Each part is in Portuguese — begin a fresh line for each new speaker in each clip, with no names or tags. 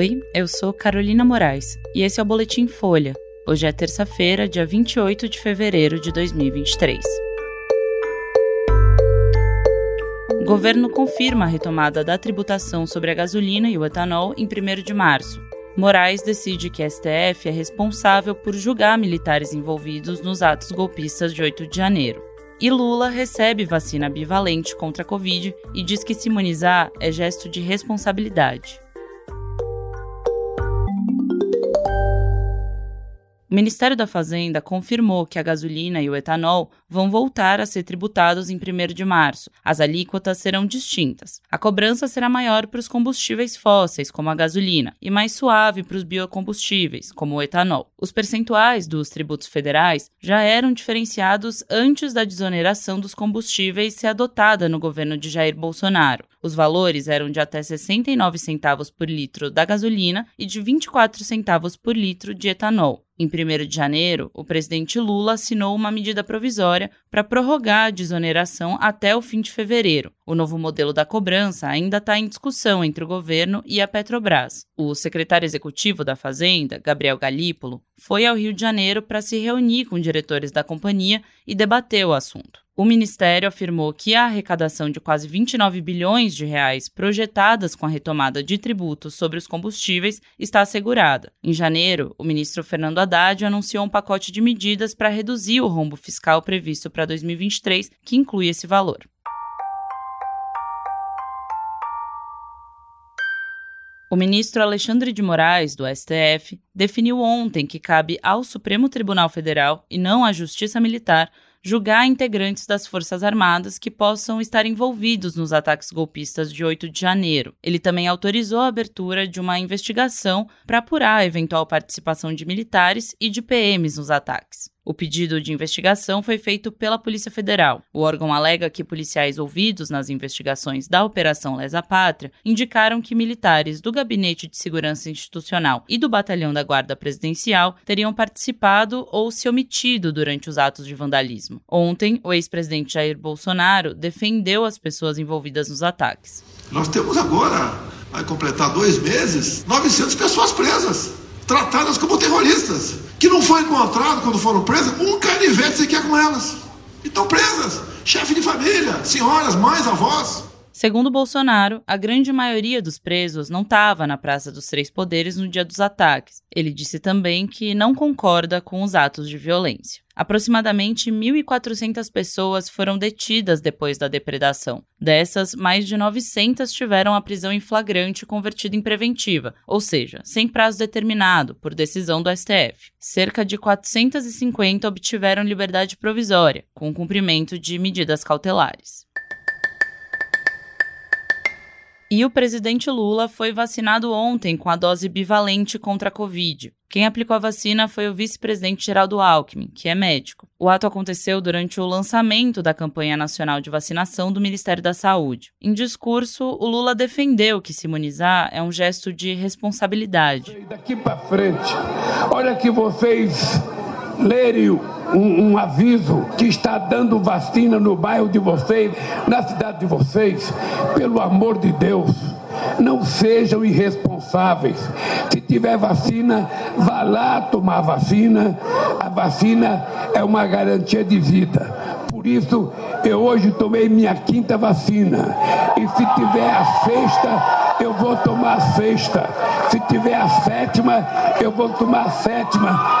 Oi, eu sou Carolina Moraes e esse é o Boletim Folha. Hoje é terça-feira, dia 28 de fevereiro de 2023. O governo confirma a retomada da tributação sobre a gasolina e o etanol em 1 de março. Moraes decide que a STF é responsável por julgar militares envolvidos nos atos golpistas de 8 de janeiro. E Lula recebe vacina bivalente contra a Covid e diz que se imunizar é gesto de responsabilidade. O Ministério da Fazenda confirmou que a gasolina e o etanol vão voltar a ser tributados em 1 de março. As alíquotas serão distintas. A cobrança será maior para os combustíveis fósseis, como a gasolina, e mais suave para os biocombustíveis, como o etanol. Os percentuais dos tributos federais já eram diferenciados antes da desoneração dos combustíveis ser adotada no governo de Jair Bolsonaro. Os valores eram de até 69 centavos por litro da gasolina e de 24 centavos por litro de etanol. Em 1 de janeiro, o presidente Lula assinou uma medida provisória para prorrogar a desoneração até o fim de fevereiro. O novo modelo da cobrança ainda está em discussão entre o governo e a Petrobras. O secretário executivo da Fazenda, Gabriel Galípolo, foi ao Rio de Janeiro para se reunir com diretores da companhia e debater o assunto. O ministério afirmou que a arrecadação de quase 29 bilhões de reais projetadas com a retomada de tributos sobre os combustíveis está assegurada. Em janeiro, o ministro Fernando Haddad anunciou um pacote de medidas para reduzir o rombo fiscal previsto para 2023, que inclui esse valor. O ministro Alexandre de Moraes, do STF, definiu ontem que cabe ao Supremo Tribunal Federal e não à Justiça Militar julgar integrantes das Forças Armadas que possam estar envolvidos nos ataques golpistas de 8 de janeiro. Ele também autorizou a abertura de uma investigação para apurar a eventual participação de militares e de PMs nos ataques. O pedido de investigação foi feito pela Polícia Federal. O órgão alega que policiais ouvidos nas investigações da Operação Lesa Pátria indicaram que militares do Gabinete de Segurança Institucional e do Batalhão da Guarda Presidencial teriam participado ou se omitido durante os atos de vandalismo. Ontem, o ex-presidente Jair Bolsonaro defendeu as pessoas envolvidas nos ataques.
Nós temos agora, vai completar dois meses, 900 pessoas presas, tratadas como terroristas que não foi encontrado quando foram presas um canivete sequer com elas. E estão presas. Chefe de família, senhoras, mães, avós.
Segundo Bolsonaro, a grande maioria dos presos não estava na Praça dos Três Poderes no dia dos ataques. Ele disse também que não concorda com os atos de violência. Aproximadamente 1.400 pessoas foram detidas depois da depredação. Dessas, mais de 900 tiveram a prisão em flagrante convertida em preventiva, ou seja, sem prazo determinado, por decisão do STF. Cerca de 450 obtiveram liberdade provisória, com cumprimento de medidas cautelares. E o presidente Lula foi vacinado ontem com a dose bivalente contra a Covid. Quem aplicou a vacina foi o vice-presidente Geraldo Alckmin, que é médico. O ato aconteceu durante o lançamento da campanha nacional de vacinação do Ministério da Saúde. Em discurso, o Lula defendeu que se imunizar é um gesto de responsabilidade.
Daqui para frente, olha que vocês lerem um, um, aviso que está dando vacina no bairro de vocês, na cidade de vocês, pelo amor de Deus, não sejam irresponsáveis. Se tiver vacina, vá lá tomar vacina. A vacina é uma garantia de vida. Por isso, eu hoje tomei minha quinta vacina. E se tiver a sexta, eu vou tomar a sexta. Se tiver a sétima, eu vou tomar a sétima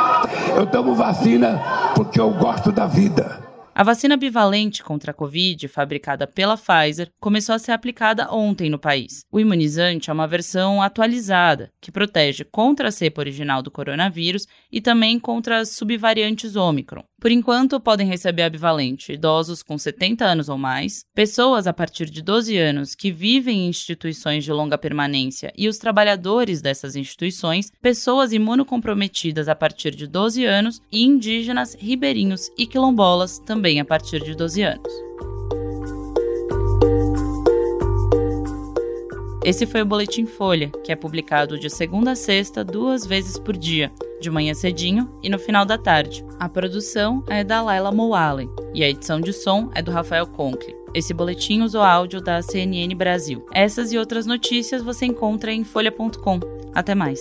eu tomo vacina porque eu gosto da vida.
A vacina bivalente contra a Covid, fabricada pela Pfizer, começou a ser aplicada ontem no país. O imunizante é uma versão atualizada, que protege contra a cepa original do coronavírus e também contra as subvariantes Omicron. Por enquanto, podem receber a bivalente idosos com 70 anos ou mais, pessoas a partir de 12 anos que vivem em instituições de longa permanência e os trabalhadores dessas instituições, pessoas imunocomprometidas a partir de 12 anos e indígenas, ribeirinhos e quilombolas também a partir de 12 anos. Esse foi o Boletim Folha, que é publicado de segunda a sexta, duas vezes por dia de manhã cedinho e no final da tarde. A produção é da Laila Moalen e a edição de som é do Rafael Conkle. Esse boletim usou áudio da CNN Brasil. Essas e outras notícias você encontra em folha.com. Até mais!